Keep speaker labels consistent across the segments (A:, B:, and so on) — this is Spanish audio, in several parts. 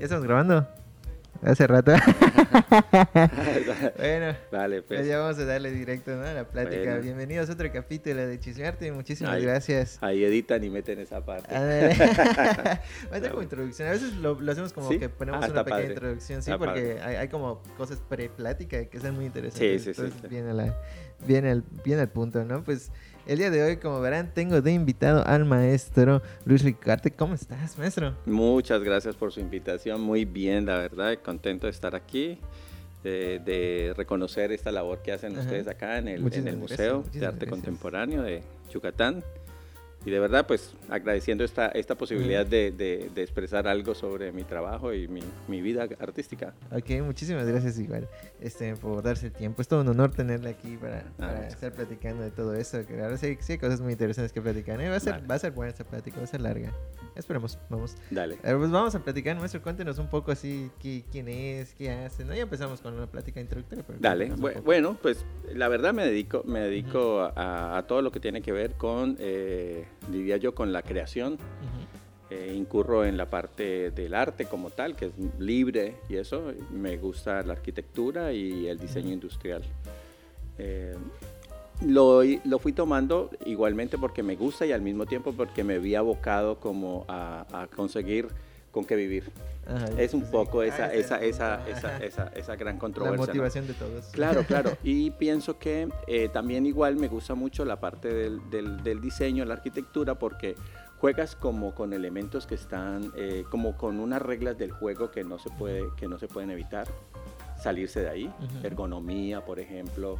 A: ¿Ya estamos grabando? Hace rato. bueno,
B: Vale,
A: pues
B: pues.
A: ya vamos a darle directo ¿no? a la plática.
B: Bueno.
A: Bienvenidos a otro capítulo de Chismearte. Muchísimas
B: Ahí-
A: gracias.
B: Ahí editan y meten esa parte.
A: Ándale. Va a ser como introducción. A veces lo, lo hacemos como
B: ¿Sí?
A: que ponemos
B: Ah,
A: una pequeña
B: padre.
A: introducción, sí,
B: Está
A: porque hay, hay como cosas pre-plática que son muy interesantes.
B: Sí, sí, sí,
A: Entonces
B: sí.
A: Viene, la, viene, el, viene el punto, ¿no? Pues el día de hoy, como verán, tengo de invitado al maestro Luis Ricarte. ¿Cómo estás, maestro?
B: Muchas gracias por su invitación. Muy bien, la verdad. Contento de estar aquí. De, de reconocer esta labor que hacen
A: Ajá.
B: ustedes acá en el, en
A: gracias,
B: Museo de Arte
A: gracias.
B: Contemporáneo de Yucatán. Y de verdad, pues agradeciendo esta, esta posibilidad de, de- de expresar algo sobre mi trabajo y mi, mi vida artística.
A: Ok, muchísimas gracias igual este, por darse el tiempo. Es todo un honor tenerle aquí para, para
B: muchas
A: estar platicando de todo eso. Que ahora sí, sí hay cosas muy interesantes que platicar. ¿eh? Va, a ser,
B: Vale.
A: va a ser buena esta plática, va a ser larga. Esperemos, vamos.
B: Dale.
A: Ver, pues vamos a platicar, maestro. Cuéntenos un poco así qui- quién es, qué hace. ¿no? Ya empezamos con una plática introductoria. Pero
B: Dale, bueno, pues la verdad me dedico, me dedico a, a todo lo que tiene que ver con, eh, diría yo, con la creación.
A: Ujú.
B: Eh, incurro en la parte del arte como tal, que es libre y eso. Me gusta la arquitectura y el diseño industrial. Eh, lo, lo fui tomando igualmente porque me gusta y al mismo tiempo porque me vi abocado como a, a conseguir con qué vivir.
A: Ajá,
B: Es un
A: sí.
B: poco
A: Ah,
B: esa,
A: ese
B: esa, esa, esa, esa, esa gran
A: La
B: controversia. ¿no?
A: motivación de todos.
B: Claro, claro. Y pienso que eh, también igual me gusta mucho la parte del, del- del diseño, la arquitectura, porque juegas como con elementos que están, eh, como con unas reglas del juego que no se, puede, que no se pueden evitar, salirse de ahí.
A: Ujú.
B: Ergonomía, por ejemplo,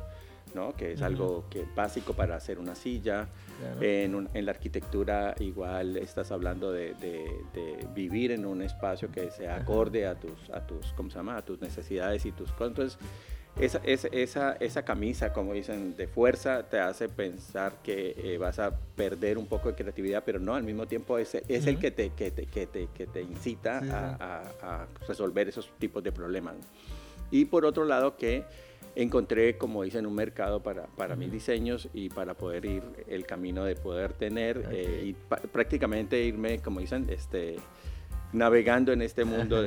B: ¿no? que es algo que, básico para hacer una silla.
A: Claro.
B: En, un- en la arquitectura igual estás hablando de, de- de vivir en un espacio que sea acorde a tus, a tus, ¿cómo se llama? A tus necesidades y tus cosas. Entonces, esa, esa, esa, camisa, como dicen, de fuerza te hace pensar que eh, vas a perder un poco de creatividad, pero no, al mismo tiempo es, es el que te, que te, que te, que te incita
A: Sí, sí.
B: a, a- a resolver esos tipos de problemas. Y por otro lado que encontré, como dicen, un mercado para, para mis diseños y para poder ir el camino de poder tener eh, y prácticamente irme, como dicen, este, navegando en este mundo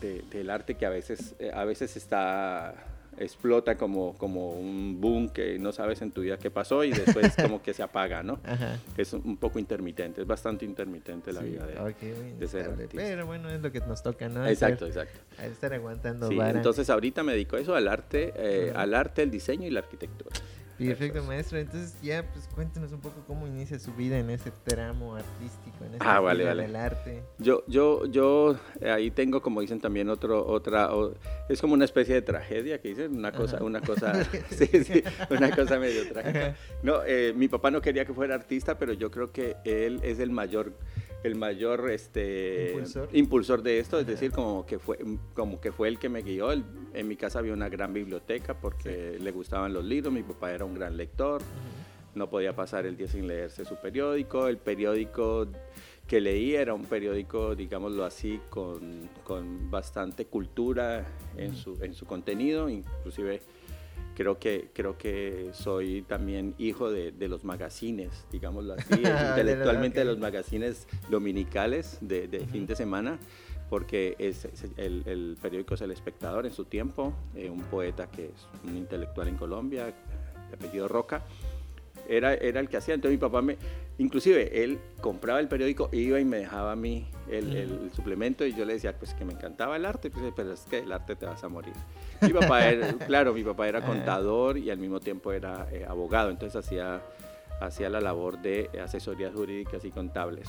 B: de- del arte que a veces, eh, a veces está explota como, como un boom que no sabes en tu vida qué pasó y después como que se apaga, ¿no?
A: Ajá.
B: Es un poco intermitente, es bastante intermitente la
A: Sí,
B: vida de... ser artista.
A: Pero bueno, es lo que nos toca, ¿no?
B: Exacto,
A: Estar,
B: exacto.
A: estar aguantando
B: Sí,
A: vara.
B: entonces ahorita me dedico a eso, al arte, eh, al arte, el diseño y la arquitectura.
A: Perfecto, maestro. Entonces ya, pues cuéntenos un poco cómo inicia su vida en ese tramo artístico, en ese
B: Ah, vale, vale.
A: del arte.
B: Yo, yo, yo eh, ahí tengo, como dicen también, otro, otra, o- es como una especie de tragedia que dicen, una cosa,
A: Ajá.
B: una cosa, sí, sí, una cosa medio trágica. No, eh, mi papá no quería que fuera artista, pero yo creo que él es el mayor, el mayor, este,
A: Impulsor.
B: impulsor de esto, es decir, como que fue, como que fue el que me guió. En mi casa había una gran biblioteca porque le gustaban los libros, mi papá era un gran lector. No podía pasar el día sin leerse su periódico. El periódico que leí era un periódico, digámoslo así, con, con bastante cultura en su, en su contenido, inclusive creo que, creo que soy también hijo de, de los magazines, digámoslo así,
A: los-
B: intelectualmente de los magazines dominicales de, de fin de semana, porque es, es el, el periódico es El Espectador en su tiempo, eh, un poeta que es un intelectual en Colombia, de apellido Roca, era, era el que hacía. Entonces mi papá me, inclusive él compraba el periódico, iba y me dejaba a mí el, suplemento y yo le decía pues que me encantaba el arte, pues, pero es que el arte te vas a morir. Mi papá era, claro, mi papá era
A: Ajá.
B: contador y al mismo tiempo era eh, abogado, entonces hacía, hacía la labor de asesorías jurídicas y contables.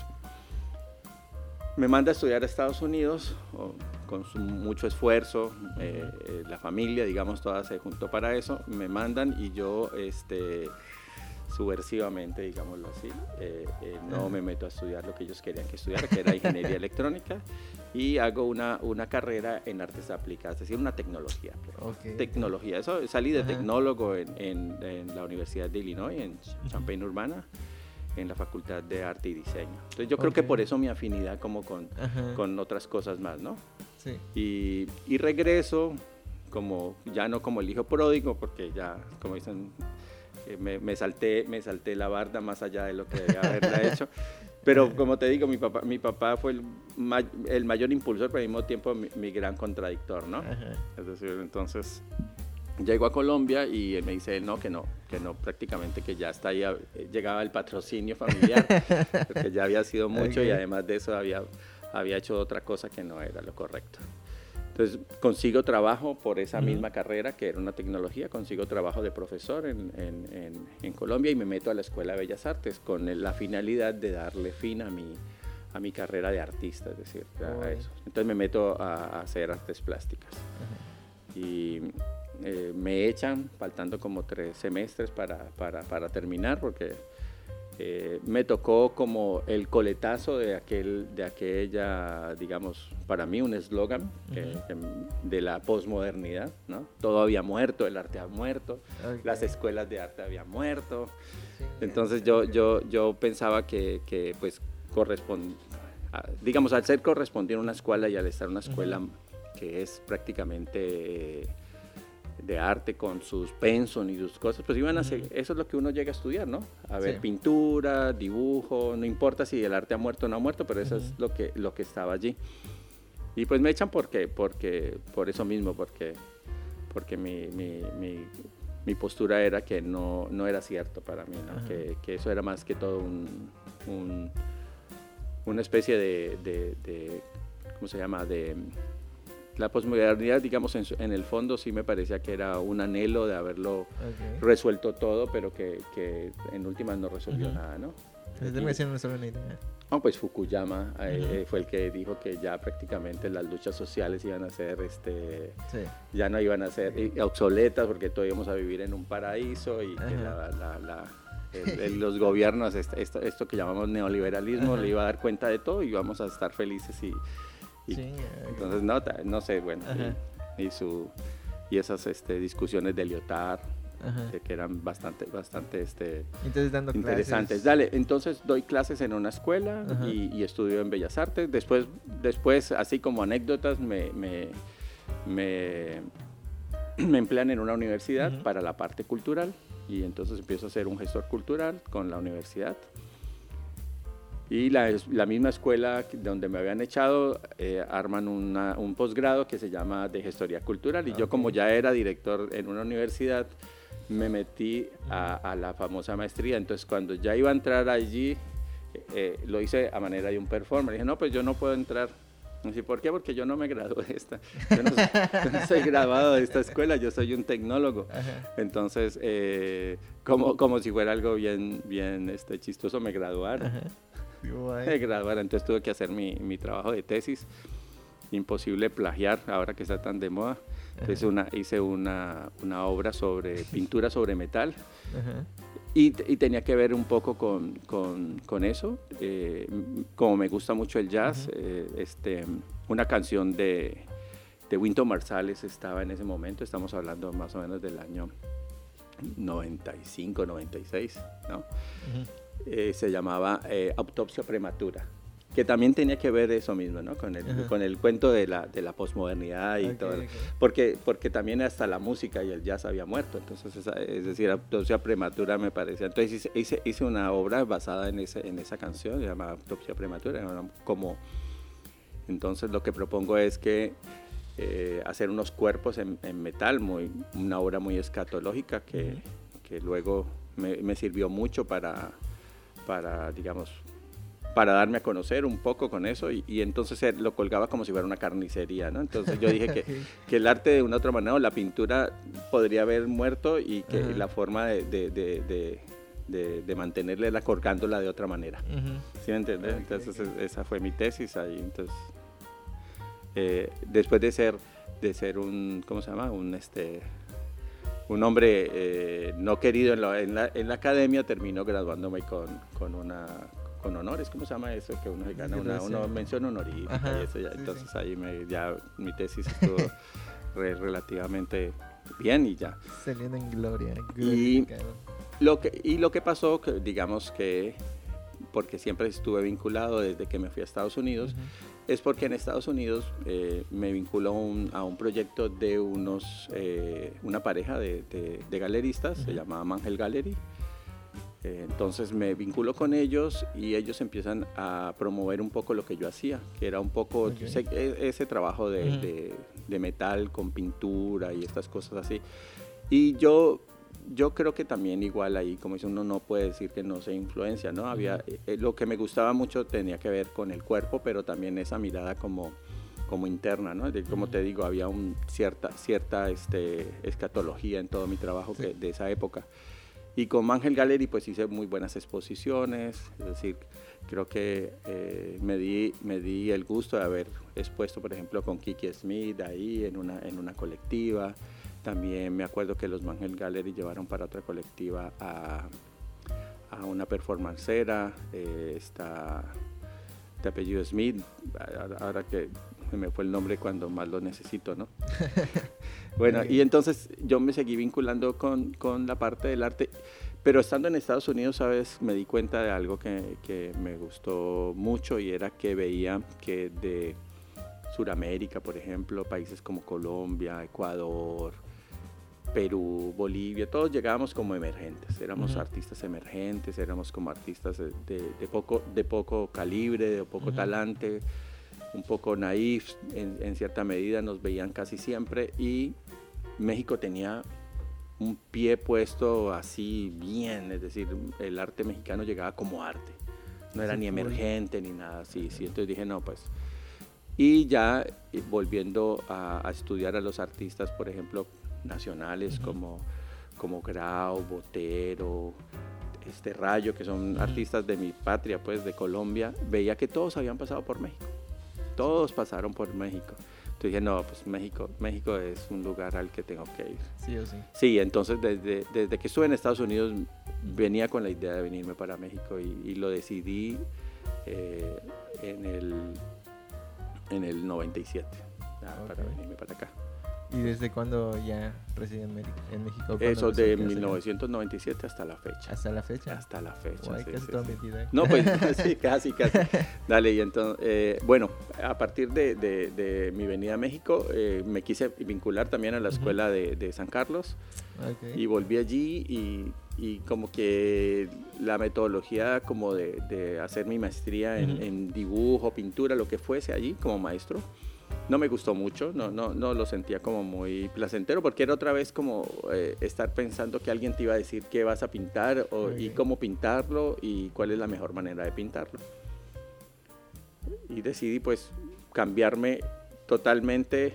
B: Me manda a estudiar a Estados Unidos con su mucho esfuerzo, eh, eh, la familia, digamos, toda se juntó para eso, me mandan y yo, este, subversivamente, digámoslo así, eh, eh, no me meto a estudiar lo que ellos querían que estudiara, que era ingeniería electrónica, y hago una, una carrera en artes aplicadas, es decir, una tecnología. pues.
A: Ok.
B: Tecnología, eso salí de
A: Ajá.
B: tecnólogo en, en- en la Universidad de Illinois, en Champaign Urbana, en la Facultad de Arte y Diseño. Entonces yo creo que por eso mi afinidad como con, con otras cosas más, ¿no?
A: Sí.
B: Y, y regreso, como, ya no como el hijo pródigo, porque ya, como dicen, eh, me, me salté, me salté la barda más allá de lo que debía haberla hecho. Pero como te digo, mi papá, mi papá fue el, el mayor impulsor, pero al mismo tiempo mi, gran contradictor, ¿no? Es decir, entonces llego a Colombia y él me dice, no, que no, que no, prácticamente que ya está ahí, llegaba el patrocinio familiar, porque ya había sido mucho y además de eso había, había hecho otra cosa que no era lo correcto. Entonces consigo trabajo por esa misma carrera, que era una tecnología, consigo trabajo de profesor en, en, en, Colombia y me meto a la Escuela de Bellas Artes con la finalidad de darle fin a mi, a mi carrera de artista, es decir, a eso. Entonces me meto a, hacer artes plásticas. Y eh, me echan faltando como tres semestres para, para, para terminar porque eh, me tocó como el coletazo de, aquel, de aquella, digamos, para mí un eslogan de la posmodernidad, ¿no? Todo había muerto, el arte había muerto, las escuelas de arte habían muerto. Entonces yo, yo, yo pensaba que, que pues corresponde, digamos, al ser correspondiente a una escuela y al estar en una escuela que es prácticamente... De arte con sus penson y sus cosas, pues iban a hacer, eso es lo que uno llega a estudiar, ¿no? A ver pintura, dibujo, no importa si el arte ha muerto o no ha muerto, pero eso es lo que, lo que estaba allí. Y pues me echan porque, porque, por eso mismo, porque, porque mi, mi, mi, postura era que no, no, era cierto para mí, ¿no? que, que, eso era más que todo un, un una especie de, de, de, ¿cómo se llama? De la posmodernidad, digamos, en, el fondo sí me parecía que era un anhelo de haberlo resuelto todo, pero que, que en últimas no resolvió nada, ¿no? No, pues Fukuyama eh, fue el que dijo que ya prácticamente las luchas sociales iban a ser, este, ya no iban a ser obsoletas porque todos íbamos a vivir en un paraíso y que los gobiernos, esto, esto, que llamamos neoliberalismo, le iba a dar cuenta de todo y íbamos a estar felices y, entonces, no, no sé, bueno, y, su, y esas este, discusiones de Lyotard, que eran bastante, bastante este, interesantes. Dale, entonces doy clases en una escuela y, estudio en Bellas Artes. Después, después así como anécdotas, me, me, me, emplean en una universidad para la parte cultural. Y entonces empiezo a ser un gestor cultural con la universidad. Y la, la, misma escuela donde me habían echado eh, arman un posgrado que se llama de gestoría cultural. Y yo como ya era director en una universidad, me metí a, la famosa maestría. Entonces cuando ya iba a entrar allí, eh, lo hice a manera de un performer. Dije, no, pues yo no puedo entrar. Y ¿por qué? Porque yo no me gradué de esta. Yo no soy, graduado de esta escuela, yo soy un tecnólogo. Entonces, eh, como, como si fuera algo bien, bien este, chistoso, me graduaron graduar, entonces tuve que hacer mi, mi, trabajo de tesis. Imposible plagiar ahora que está tan de moda. Entonces una, hice una, una, obra sobre pintura sobre metal y, y, tenía que ver un poco con, con, con eso. Eh, como me gusta mucho el jazz, eh, este, una canción de, de Winton Marsalis estaba en ese momento, estamos hablando más o menos del año 95, 96, ¿no? Eh, se llamaba eh, Autopsia Prematura, que también tenía que ver eso mismo, ¿no? Con el, con el cuento de la, de la posmodernidad y todo. Porque, porque también hasta la música y el jazz había muerto, entonces, es decir, Autopsia Prematura me parecía. Entonces hice, hice una obra basada en, ese, en esa canción, llamada Autopsia Prematura, como... Entonces lo que propongo es que eh, hacer unos cuerpos en, metal, muy, una obra muy escatológica que, que luego me, me, sirvió mucho para, para, digamos, para darme a conocer un poco con eso y, entonces lo colgaba como si fuera una carnicería, ¿no? Entonces yo dije que, que, el arte de una otra manera, o la pintura podría haber muerto y que la forma de, de, de, de, mantenerla colgándola de otra manera. ¿Sí me entiendes? entonces esa fue mi tesis ahí. Entonces, eh, después de ser, de ser un, ¿cómo se llama? Un, este, un hombre eh, no querido en la, en, la, en la, academia, terminó graduándome con, con, una, con honores, ¿cómo se llama eso? Que uno gana una, una mención honorífica y eso ya. Entonces ahí me, ya mi tesis estuvo relativamente bien y ya.
A: Saliendo en gloria.
B: Y lo, que, y lo que pasó, que digamos que, porque siempre estuve vinculado desde que me fui a Estados Unidos, es porque en Estados Unidos eh, me vinculó a un proyecto de unos, eh, una pareja de, galeristas, se llamaba Mangel Gallery, Eh, entonces me vinculo con ellos y ellos empiezan a promover un poco lo que yo hacía, que era un poco e- ese trabajo de- de metal con pintura y estas cosas así. Y yo, yo creo que también igual ahí, como dice uno, no puede decir que no se influencia, ¿no? Había, eh, lo que me gustaba mucho tenía que ver con el cuerpo, pero también esa mirada como, como interna, ¿no? De, como te digo, había un cierta, cierta este, escatología en todo mi trabajo
A: Sí.
B: que- de esa época. Y con Mangel Gallery pues hice muy buenas exposiciones, es decir, creo que eh, me, di, me di el gusto de haber expuesto, por ejemplo, con Kiki Smith ahí en una, en una colectiva. También me acuerdo que los Mangel Gallery llevaron para otra colectiva a, a una performancera, eh, está de apellido Smith, ahora que me fue el nombre cuando más lo necesito, ¿no? bueno, y entonces yo me seguí vinculando con, con la parte del arte, pero estando en Estados Unidos, ¿sabes? Me di cuenta de algo que, que me gustó mucho y era que veía que de Sudamérica, por ejemplo, países como Colombia, Ecuador, Perú, Bolivia, todos llegábamos como emergentes, éramos
A: Ujú.
B: artistas emergentes, éramos como artistas de, de- poco, de poco calibre, de poco
A: Ujú.
B: talante, un poco naif en, en cierta medida, nos veían casi siempre. Y México tenía un pie puesto así bien, es decir, el arte mexicano llegaba como arte, no era
A: Sí,
B: ni emergente ni nada así, sí, entonces dije, no, pues... Y ya eh, volviendo a, a estudiar a los artistas, por ejemplo, nacionales como, como Grau, Botero, este Rayo, que son artistas de mi patria, pues de Colombia, veía que todos habían pasado por México. Todos pasaron por México. Entonces dije, no, pues México, México es un lugar al que tengo que ir.
A: Sí o sí.
B: Sí, entonces desde, desde que estuve en Estados Unidos venía con la idea de venirme para México y, y lo decidí eh, en, el, en el 97 ya, para venirme para acá.
A: ¿Y desde cuándo ya reside en, México? ¿Cuándo
B: Eso de
A: a quedarse allá?
B: 1997 hasta la fecha.
A: Hasta la fecha.
B: Hasta la fecha.
A: Guay,
B: sí,
A: casi
B: sí,
A: toda
B: sí.
A: mi vida.
B: No, pues sí, casi, casi. Dale, y entonces, eh, bueno, a partir de, de- de mi venida a México, eh, me quise vincular también a la escuela de, de San Carlos
A: Ok.
B: y volví allí y, y como que la metodología como de, hacer mi maestría en dibujo, pintura, lo que fuese allí como maestro, no me gustó mucho, no, no, no lo sentía como muy placentero porque era otra vez como eh, estar pensando que alguien te iba a decir qué vas a pintar o, y cómo pintarlo y cuál es la mejor manera de pintarlo. Y decidí pues cambiarme totalmente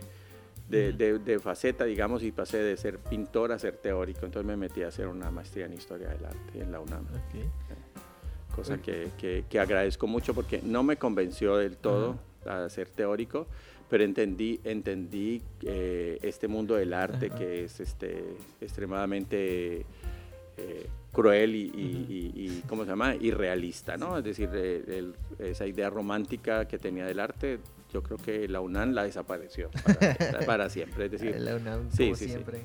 B: de,
A: Ujú.
B: de- de faceta, digamos, y pasé de ser pintor a ser teórico. Entonces me metí a hacer una maestría en Historia del Arte en la UNAM
A: Ok.
B: cosa que- que agradezco mucho porque no me convenció del todo a ser teórico, pero entendí, entendí eh, este mundo del arte
A: Ajá.
B: que es este, extremadamente eh, cruel y, y- y- y, ¿cómo se llama? irrealista, ¿no? Es decir, el- esa idea romántica que tenía del arte, yo creo que la UNAM la desapareció para, para siempre. Es decir,
A: la UNAM,
B: sí,
A: como
B: sí, sí.
A: siempre.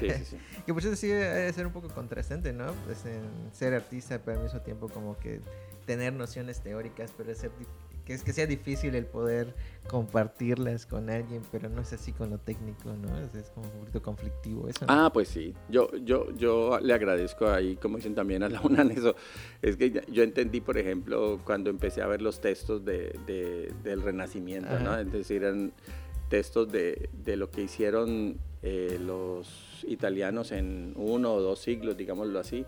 B: sí, sí, sí.
A: Que por eso sí debe ser un poco contrastante, ¿no? Pues en ser artista, pero al mismo tiempo como que tener nociones teóricas, pero ser que es que sea difícil el poder compartirlas con alguien, pero no es así con lo técnico, ¿no? Es, es como un poquito conflictivo eso. ¿no?
B: Ah, pues sí. Yo, yo, yo le agradezco ahí, como dicen también a la UNAM, eso. Es que yo entendí, por ejemplo, cuando empecé a ver los textos de, de- del Renacimiento, ¿no?
A: Ajá.
B: Es decir, eran textos de, de lo que hicieron eh, los italianos en uno o dos siglos, digámoslo así.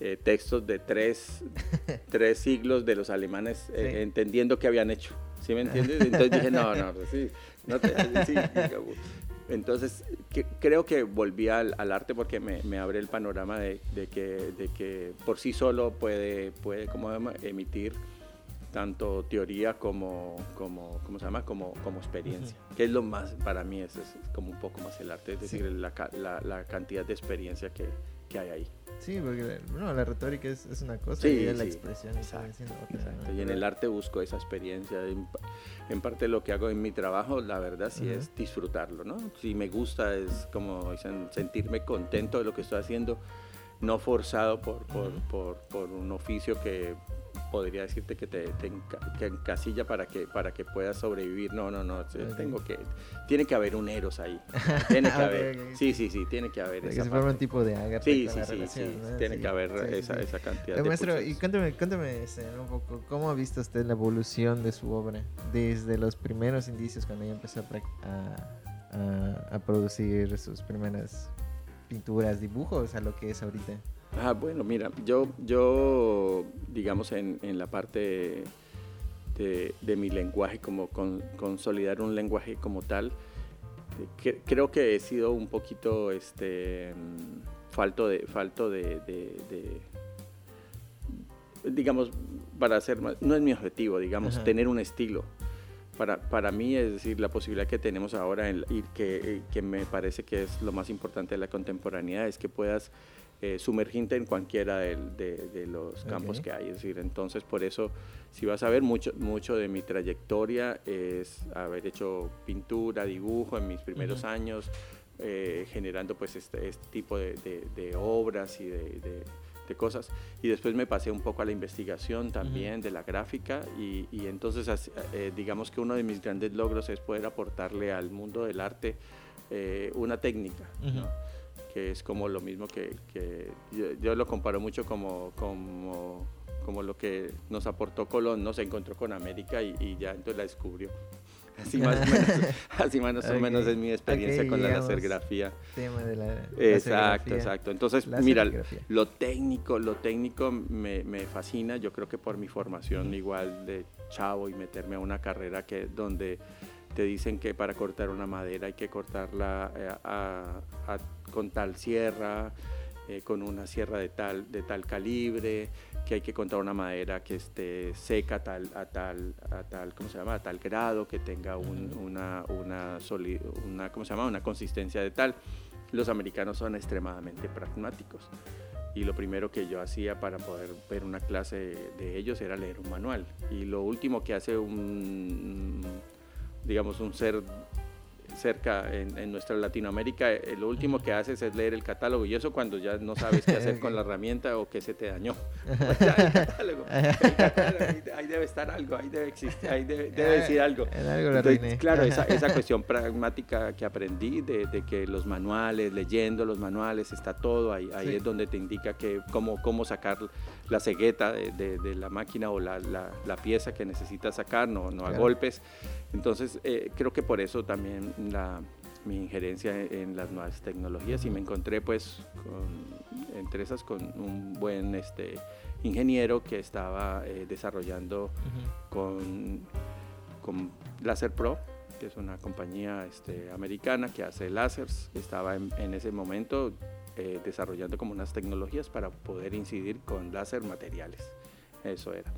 B: Eh, textos de tres, tres siglos de los alemanes eh,
A: Sí.
B: entendiendo qué habían hecho. ¿Sí me entiendes? Entonces dije, no, no, pues sí. no te- sí. Entonces, que- creo que volví al, al arte porque me, me abre el panorama de, de que, de que por sí solo puede, puede ¿cómo se llama? emitir tanto teoría como, como, ¿cómo se llama? como, como experiencia. Que es lo más, para mí, es, es como un poco más el arte, es
A: Sí.
B: decir, la, ca- la, la cantidad de experiencia que, que hay ahí.
A: Sí, porque no, la retórica es, es una cosa
B: Sí,
A: y ya la
B: sí.
A: expresión
B: Exacto,
A: diciendo otra.
B: Exacto.
A: ¿no?
B: Y en el arte busco esa experiencia. En, en parte lo que hago en mi trabajo, la verdad, sí
A: Ujú.
B: es disfrutarlo, ¿no? Si me gusta, es como dicen, sentirme contento de lo que estoy haciendo, no forzado por, por,
A: Ujú.
B: por, por un oficio que podría decirte que te, te encasilla para que, para que puedas sobrevivir. No, no, no. Tengo que, tiene que haber un Eros ahí. Tiene que haber. Sí, sí, sí, tiene que haber.
A: Que se forma un tipo de agarre.
B: Sí, sí, sí, sí, Tiene que haber esa, esa, cantidad
A: de maestro, y cuéntame, cuéntame este, un poco, ¿cómo ha visto usted la evolución de su obra? Desde los primeros indicios cuando ella empezó a, a, a producir sus primeras pinturas, dibujos a lo que es ahorita.
B: Ah, bueno, mira, yo, yo digamos, en, en la parte de, de, mi lenguaje, como con, consolidar un lenguaje como tal, que, creo que he sido un poquito este, falto de, falto de, de, digamos, para hacer más, no es mi objetivo, digamos, tener un estilo. Para, para, mí, es decir, la posibilidad que tenemos ahora y que, que, me parece que es lo más importante de la contemporaneidad es que puedas eh, sumergirte en cualquiera de, de, los campos que hay. Es decir, entonces por eso, si vas a ver, mucho, mucho de mi trayectoria es haber hecho pintura, dibujo en mis primeros años, eh, generando pues este, este tipo de, obras y de, cosas. Y después me pasé un poco a la investigación también de la gráfica y, y entonces eh, digamos que uno de mis grandes logros es poder aportarle al mundo del arte eh, una técnica. ¿no? Que es como lo mismo que, yo, lo comparo mucho como, como, como, lo que nos aportó Colón, ¿no? Se encontró con América y, ya entonces la descubrió. Así más o menos, así más o menos es mi experiencia con la lasergrafía.
A: Tema de la
B: exacto, exacto. Entonces, mira, lo técnico, lo técnico me, me, fascina. Yo creo que por mi formación igual de chavo y meterme a una carrera que donde te dicen que para cortar una madera hay que cortarla eh, a, con tal sierra, eh, con una sierra de tal, de tal calibre, que hay que cortar una madera que esté seca a tal, a tal, a tal, ¿cómo se llama? A tal grado, que tenga una, una, una, ¿cómo se llama? una consistencia de tal. Los americanos son extremadamente pragmáticos y lo primero que yo hacía para poder ver una clase de ellos era leer un manual. Y lo último que hace un digamos, un ser cerca en, nuestra Latinoamérica, eh, lo último que haces es leer el catálogo y eso cuando ya no sabes qué hacer con la herramienta o que se te dañó. ahí debe estar algo, ahí debe existir, ahí debe, decir algo. claro, esa, esa, cuestión pragmática que aprendí de, que los manuales, leyendo los manuales, está todo, ahí, ahí es donde te indica que cómo, cómo sacar la cegueta de, de, la máquina o la, la, la, pieza que necesitas sacar, no, no a golpes. Entonces, eh, creo que por eso también la, mi injerencia en, las nuevas tecnologías y me encontré pues con, entre esas con un buen este, ingeniero que estaba eh, desarrollando con, con Laser Pro, que es una compañía este, americana que hace láseres. Estaba en, ese momento eh, desarrollando como unas tecnologías para poder incidir con láser materiales. Eso era.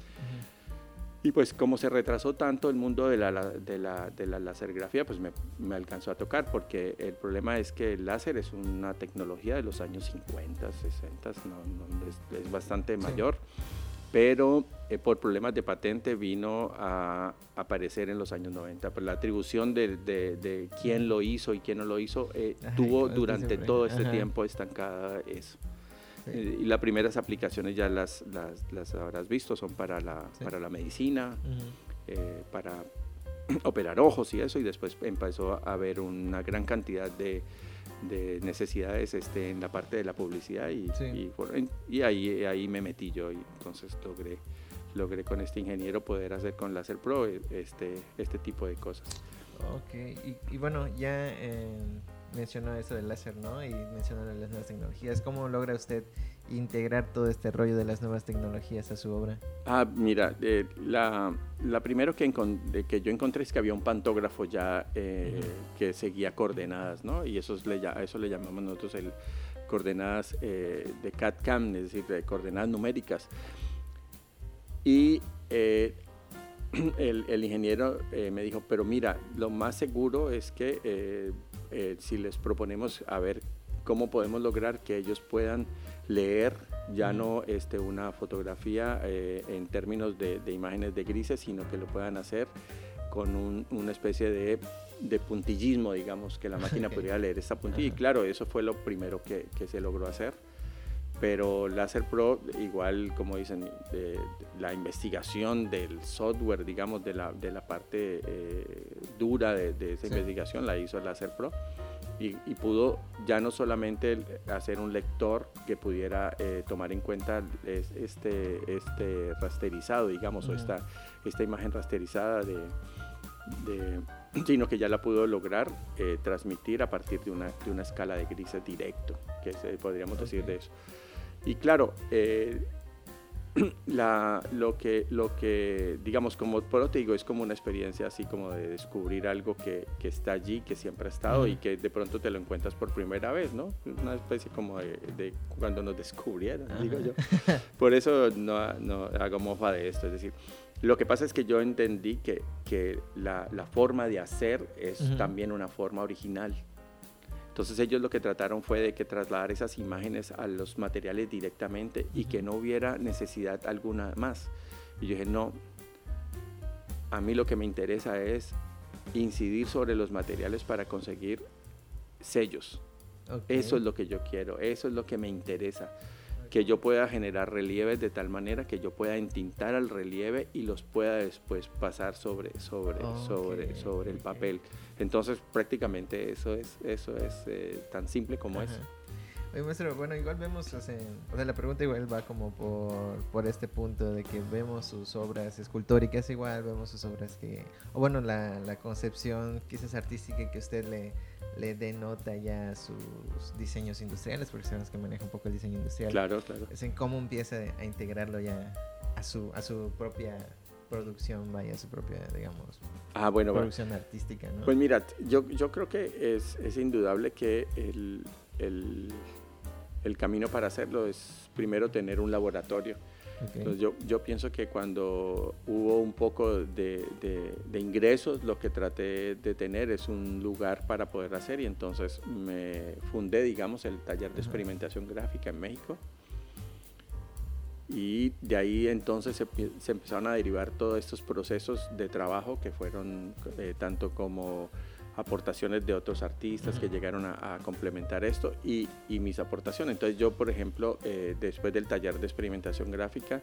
B: Y pues como se retrasó tanto el mundo de la, de la, de la lasergrafía, pues me, me, alcanzó a tocar, porque el problema es que el láser es una tecnología de los años 50, 60, no, es, bastante mayor, pero eh, por problemas de patente vino a aparecer en los años 90. Pues la atribución de, de, de quién lo hizo y quién no lo hizo eh, tuvo durante todo este tiempo estancada eso. Eh, y las primeras aplicaciones ya las, las, las, habrás visto, son para la, para la medicina, eh, para operar ojos y eso, y después empezó a haber una gran cantidad de, de necesidades este, en la parte de la publicidad y, y, ahí, ahí me metí yo y entonces logré, logré con este ingeniero poder hacer con Láser Pro eh, este, este tipo de cosas.
A: Ok, y, y bueno, ya mencionó eso del láser, ¿no? Y mencionó las nuevas tecnologías. ¿Cómo logra usted integrar todo este rollo de las nuevas tecnologías a su obra?
B: Ah, mira, eh, la, la, primero que, que yo encontré es que había un pantógrafo ya eh, que seguía coordenadas, ¿no? Y eso le, eso le llamamos nosotros el coordenadas eh, de CAD-CAM, es decir, de coordenadas numéricas. Y el, el, ingeniero me dijo, pero mira, lo más seguro es que eh, si les proponemos a ver cómo podemos lograr que ellos puedan leer ya no este, una fotografía eh, en términos de, imágenes de grises, sino que lo puedan hacer con una especie de, puntillismo, digamos, que la máquina podría leer esta puntilla. Y claro, eso fue lo primero que, se logró hacer. Pero Láser Pro, igual como dicen, la investigación del software, digamos, de la, de la parte eh, dura de, esa investigación la hizo Láser Pro. Y, pudo ya no solamente hacer un lector que pudiera eh, tomar en cuenta este, este rasterizado, digamos, o esta, esta imagen rasterizada de, sino que ya la pudo lograr eh, transmitir a partir de una, de una escala de grises directo, que podríamos decir de eso. Y claro, eh, la, lo, que, lo que, digamos, como por te digo, es como una experiencia así como de descubrir algo que, que está allí, que siempre ha estado y que de pronto te lo encuentras por primera vez, ¿no? Una especie como de, cuando nos descubrieron, digo yo. Por eso no, no, hago mofa de esto, es decir, lo que pasa es que yo entendí que, que la, la forma de hacer es también una forma original. Entonces ellos lo que trataron fue de que trasladar esas imágenes a los materiales directamente y que no hubiera necesidad alguna más. Y yo dije, no, a mí lo que me interesa es incidir sobre los materiales para conseguir sellos. Eso es lo que yo quiero, eso es lo que me interesa que yo pueda generar relieves de tal manera que yo pueda entintar al relieve y los pueda después pasar sobre, sobre, sobre, sobre el papel. Entonces prácticamente eso es, eso es eh, tan simple como eso.
A: Oye, maestro, bueno, igual vemos, o sea, la pregunta igual va como por, por, este punto de que vemos sus obras escultóricas igual, vemos sus obras que, o bueno, la, la concepción quizás artística que usted le, le denota ya sus diseños industriales, porque sabemos que maneja un poco el diseño industrial.
B: Claro, claro.
A: Es en cómo empieza a integrarlo ya a su, a su propia producción, vaya, a su propia, digamos,
B: ah, bueno,
A: producción artística, ¿no?
B: Pues mira, yo, yo creo que es, es indudable que el, el el camino para hacerlo es primero tener un laboratorio. Entonces yo, yo, pienso que cuando hubo un poco de, de, ingresos, lo que traté de tener es un lugar para poder hacer y entonces me fundé, digamos, el taller de experimentación gráfica en México. Y de ahí entonces se, se, empezaron a derivar todos estos procesos de trabajo que fueron eh, tanto como aportaciones de otros artistas que llegaron a, complementar esto y, y, mis aportaciones. Entonces yo, por ejemplo, eh, después del taller de experimentación gráfica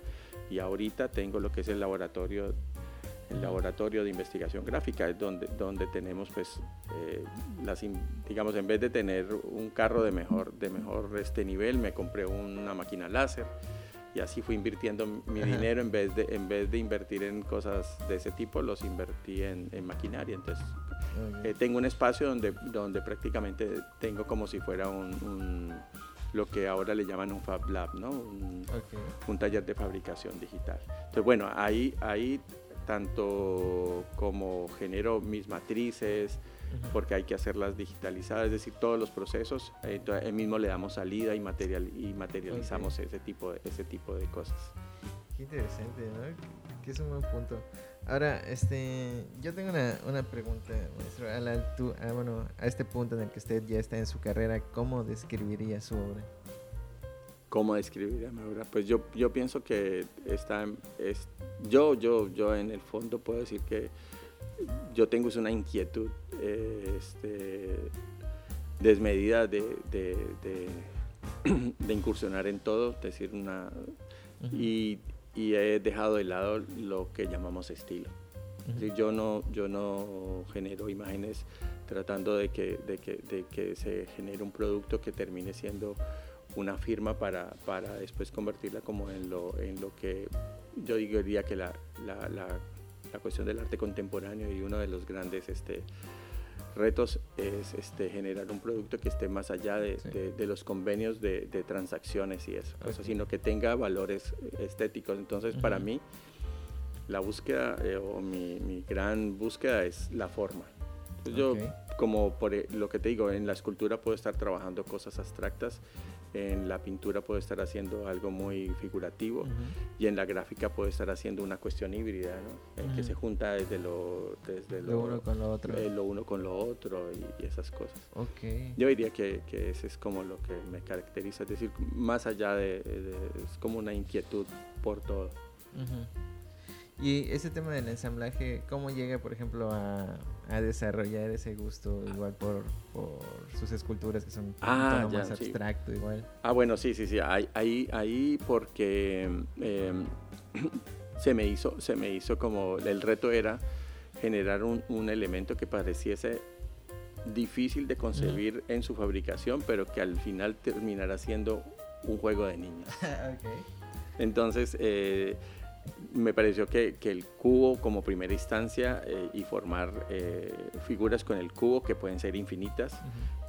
B: y ahorita tengo lo que es el laboratorio el laboratorio de investigación gráfica es donde, donde tenemos pues eh, las digamos en vez de tener un carro de mejor de mejor este nivel me compré una máquina láser y así fui invirtiendo mi dinero en vez de en vez de invertir en cosas de ese tipo los invertí en, en maquinaria. Entonces eh, tengo un espacio donde, donde prácticamente tengo como si fuera un, lo que ahora le llaman un Fab Lab, ¿no? Un, un, taller de fabricación digital. Entonces, bueno, ahí, ahí tanto como genero mis matrices, porque hay que hacerlas digitalizadas, es decir, todos los procesos, eh, entonces, mismo le damos salida y, material, y materializamos ese, tipo de, ese tipo de cosas.
A: Qué interesante, ¿no? Que es un buen punto. Ahora, este, yo tengo una, una pregunta, maestro. A, la, bueno, a este punto en el que usted ya está en su carrera, ¿cómo describiría su obra?
B: ¿Cómo describiría mi obra? Pues yo, yo pienso que está, es, yo, yo, yo en el fondo puedo decir que yo tengo una inquietud eh, este, desmedida de, de, de, incursionar en todo, decir, una... y, y he dejado de lado lo que llamamos estilo. yo, no, yo no genero imágenes tratando de que, de que, de que se genere un producto que termine siendo una firma para, para después convertirla como en lo, en lo que yo diría que la, la, la, la cuestión del arte contemporáneo y uno de los grandes este, retos es este, generar un producto que esté más allá de, de, los convenios de, de, transacciones y eso, sino que tenga valores estéticos. Entonces, para mí, la búsqueda eh, o mi, mi, gran búsqueda es la forma. Yo, como por e, lo que te digo, en la escultura puedo estar trabajando cosas abstractas en la pintura puedo estar haciendo algo muy figurativo y en la gráfica puedo estar haciendo una cuestión híbrida, ¿no? que se junta desde lo, desde lo,
A: uno con lo otro.
B: Eh, lo uno con lo otro y, esas cosas.
A: Okay.
B: Yo diría que, que, ese es como lo que me caracteriza, es decir, más allá de, es como una inquietud por todo.
A: Y ese tema del ensamblaje, ¿cómo llega, por ejemplo, a, a desarrollar ese gusto igual por, por sus esculturas que son
B: ah,
A: un más abstracto igual?
B: Ah, bueno, sí, sí, sí. Ahí, ahí, ahí porque em, se, me hizo, se me hizo como el reto era generar un, un elemento que pareciese difícil de concebir en su fabricación, pero que al final terminará siendo un juego de niños. Entonces, eh, me pareció que, el cubo como primera instancia eh, y formar eh, figuras con el cubo que pueden ser infinitas.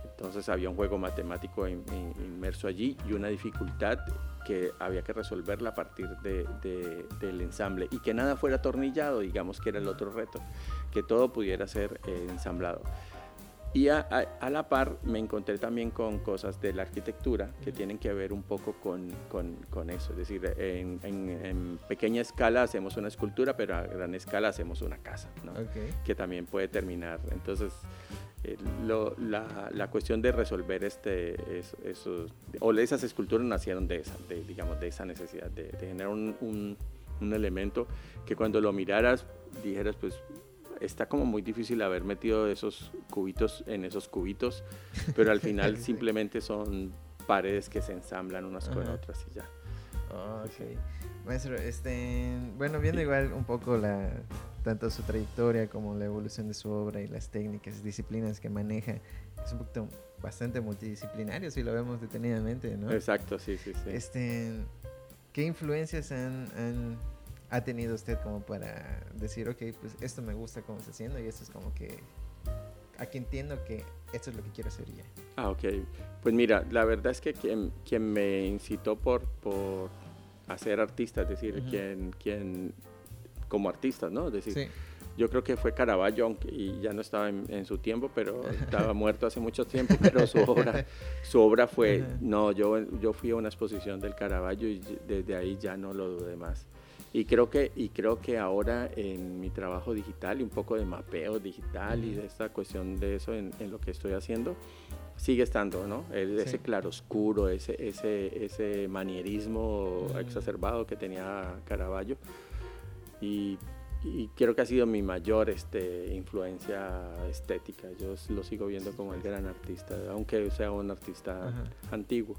B: Entonces había un juego matemático inmerso allí y una dificultad que había que resolverla a partir del ensamble y que nada fuera atornillado, digamos que era el otro reto, que todo pudiera ser ensamblado. Y a, la par me encontré también con cosas de la arquitectura que tienen que ver un poco con, con, eso. Es decir, en, pequeña escala hacemos una escultura, pero a gran escala hacemos una casa, ¿no? que también puede terminar. Entonces, eh, la, la, cuestión de resolver este, esos, o esas esculturas nacieron de esa, de, digamos, de esa necesidad de, de generar un, un, un elemento que cuando lo miraras dijeras, pues está como muy difícil haber metido esos cubitos en esos cubitos, pero al final simplemente son paredes que se ensamblan unas con otras y ya.
A: ok. Maestro, este, bueno, viendo igual un poco la, tanto su trayectoria como la evolución de su obra y las técnicas, disciplinas que maneja, es un poquito bastante multidisciplinario si lo vemos detenidamente, ¿no?
B: Exacto, sí, sí, sí.
A: Este, ¿Qué influencias han ha tenido usted como para decir, ok, pues esto me gusta cómo está haciendo y esto es como que aquí entiendo que esto es lo que quiero hacer ya?
B: Ah, ok. Pues mira, la verdad es que quien, quien me incitó por, por hacer artista, es decir, quien, quien, como artista, ¿no? Es decir, yo creo que fue Caravaggio, y ya no estaba en, su tiempo, pero estaba muerto hace mucho tiempo, pero su obra, su obra fue, no, yo, yo fui a una exposición del Caravaggio y desde ahí ya no lo dudé más. Y creo que, y creo que ahora en mi trabajo digital y un poco de mapeo digital y de esta cuestión de eso en, lo que estoy haciendo, sigue estando, ¿no? ese claroscuro, ese, ese, ese manierismo exacerbado que tenía Caravaggio. Y, y, creo que ha sido mi mayor este, influencia estética. Yo lo sigo viendo como el gran artista, aunque sea un artista antiguo.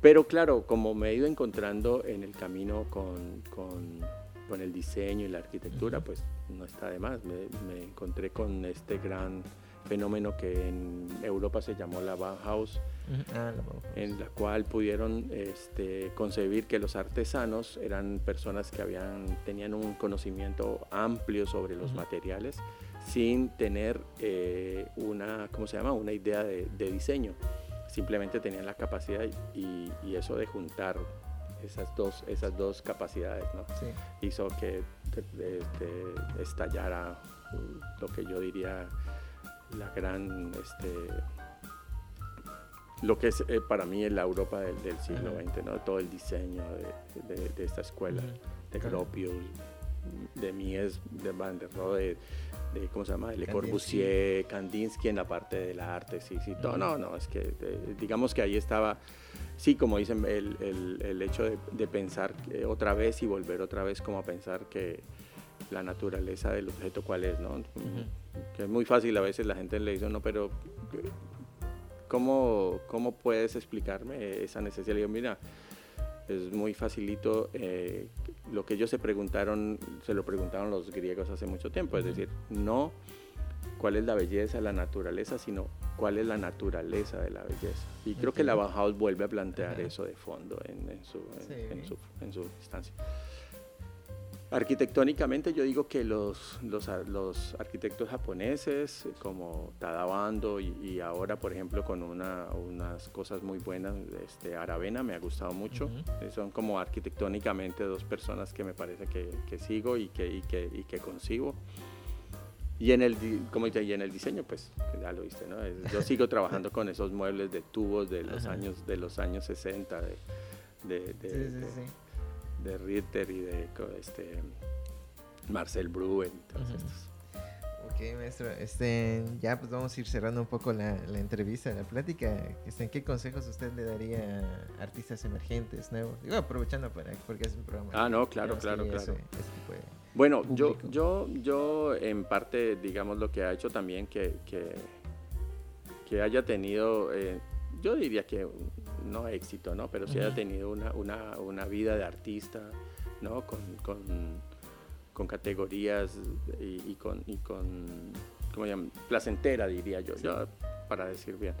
B: Pero claro, como me he ido encontrando en el camino con, con, con el diseño y la arquitectura, pues no está de más. Me, me, encontré con este gran fenómeno que en Europa se llamó la Bauhaus, ah, en la cual pudieron este, concebir que los artesanos eran personas que habían, tenían un conocimiento amplio sobre los materiales sin tener eh, una, ¿cómo se llama? una idea de, de diseño simplemente tenían la capacidad y, eso de juntar esas dos, esas dos capacidades ¿no? hizo que este, estallara lo que yo diría la gran, este, lo que es eh, para mí la Europa del, siglo XX, ¿no? todo el diseño de, esta escuela, de Gropius, de Mies, de Van der Rohe, de ¿cómo se llama? Le Corbusier, Kandinsky en la parte del arte, sí, sí, no, no, no, es que digamos que ahí estaba, sí, como dicen, el, el, el hecho de, de pensar otra vez y volver otra vez como a pensar que la naturaleza del objeto cuál es, ¿no? Que es muy fácil, a veces la gente le dice, no, pero ¿cómo, cómo puedes explicarme esa necesidad? Le digo, mira, es muy facilito. Eh, lo que ellos se preguntaron, se lo preguntaron los griegos hace mucho tiempo, es decir, no cuál es la belleza de la naturaleza, sino cuál es la naturaleza de la belleza. Y creo que la Bauhaus vuelve a plantear eso de fondo en, su, en, en su instancia. Arquitectónicamente yo digo que los, los, los arquitectos japoneses como Tadabando y, y, ahora por ejemplo con una, unas cosas muy buenas, este, Aravena me ha gustado mucho, eh, son como arquitectónicamente dos personas que me parece que, que sigo y que, y que, y que concibo. Y en el, como dice, y en el diseño, pues ya lo viste, ¿no? Yo sigo trabajando con esos muebles de tubos de los, años, de los años 60, de, de, de, sí, sí, de Ritter y de este, Marcel Bruen, todos estos.
A: Ok, maestro. Este, ya pues vamos a ir cerrando un poco la, la entrevista, la plática. Este, ¿Qué consejos usted le daría a artistas emergentes nuevos? Digo, aprovechando para, porque es un programa.
B: Ah, no, claro, claro, claro. bueno, yo, yo, yo en parte, digamos, lo que ha hecho también que, que, que haya tenido, eh, yo diría que no éxito, ¿no? Pero sí haya tenido una, una, una vida de artista, ¿no? Con, con con categorías y, con, y con ¿cómo llaman? placentera, diría yo, yo, para decir bien.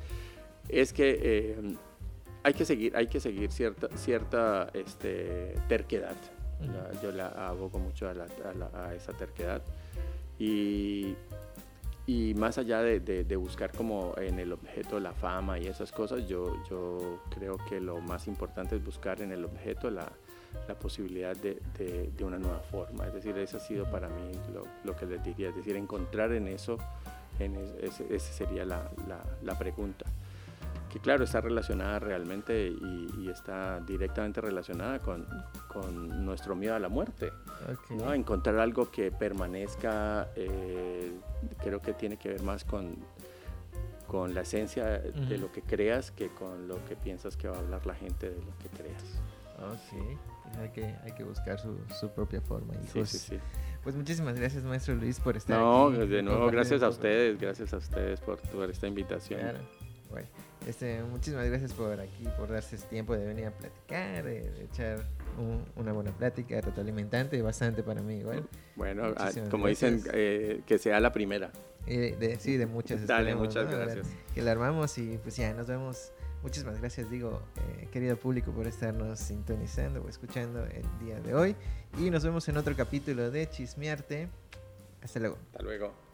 B: Es que eh, hay que seguir, hay que seguir cierta, cierta este, terquedad. yo la abogo mucho a, a, esa terquedad. Y, y más allá de, buscar como en el objeto la fama y esas cosas, yo, yo creo que lo más importante es buscar en el objeto la, la posibilidad de, de, una nueva forma. Es decir, eso ha sido para mí lo, lo que les diría, es decir, encontrar en eso, en esa sería la, la, la, pregunta. Que claro, está relacionada realmente y, está directamente relacionada con, con, nuestro miedo a la muerte. ¿no? Encontrar algo que permanezca, eh, creo que tiene que ver más con, con la esencia de lo que creas que con lo que piensas que va a hablar la gente de lo que creas.
A: Oh, sí hay que, hay que buscar su, su propia forma. Sí, sí, sí. Pues muchísimas gracias, maestro Luis, por estar
B: no, aquí. No, de nuevo, gracias a ustedes, gracias a ustedes por, por esta invitación. Claro.
A: Bueno, este, muchísimas gracias por aquí, por darse este tiempo de venir a platicar, de, echar una buena plática, retroalimentante y bastante para mí igual.
B: Bueno, ah, como dicen, eh, que sea la primera.
A: de, sí, de muchas.
B: Dale, muchas gracias.
A: Que la armamos y pues ya, nos vemos Muchísimas gracias, digo, eh, querido público, por estarnos sintonizando o escuchando el día de hoy. Y nos vemos en otro capítulo de Chismearte. Hasta luego.
B: Hasta luego.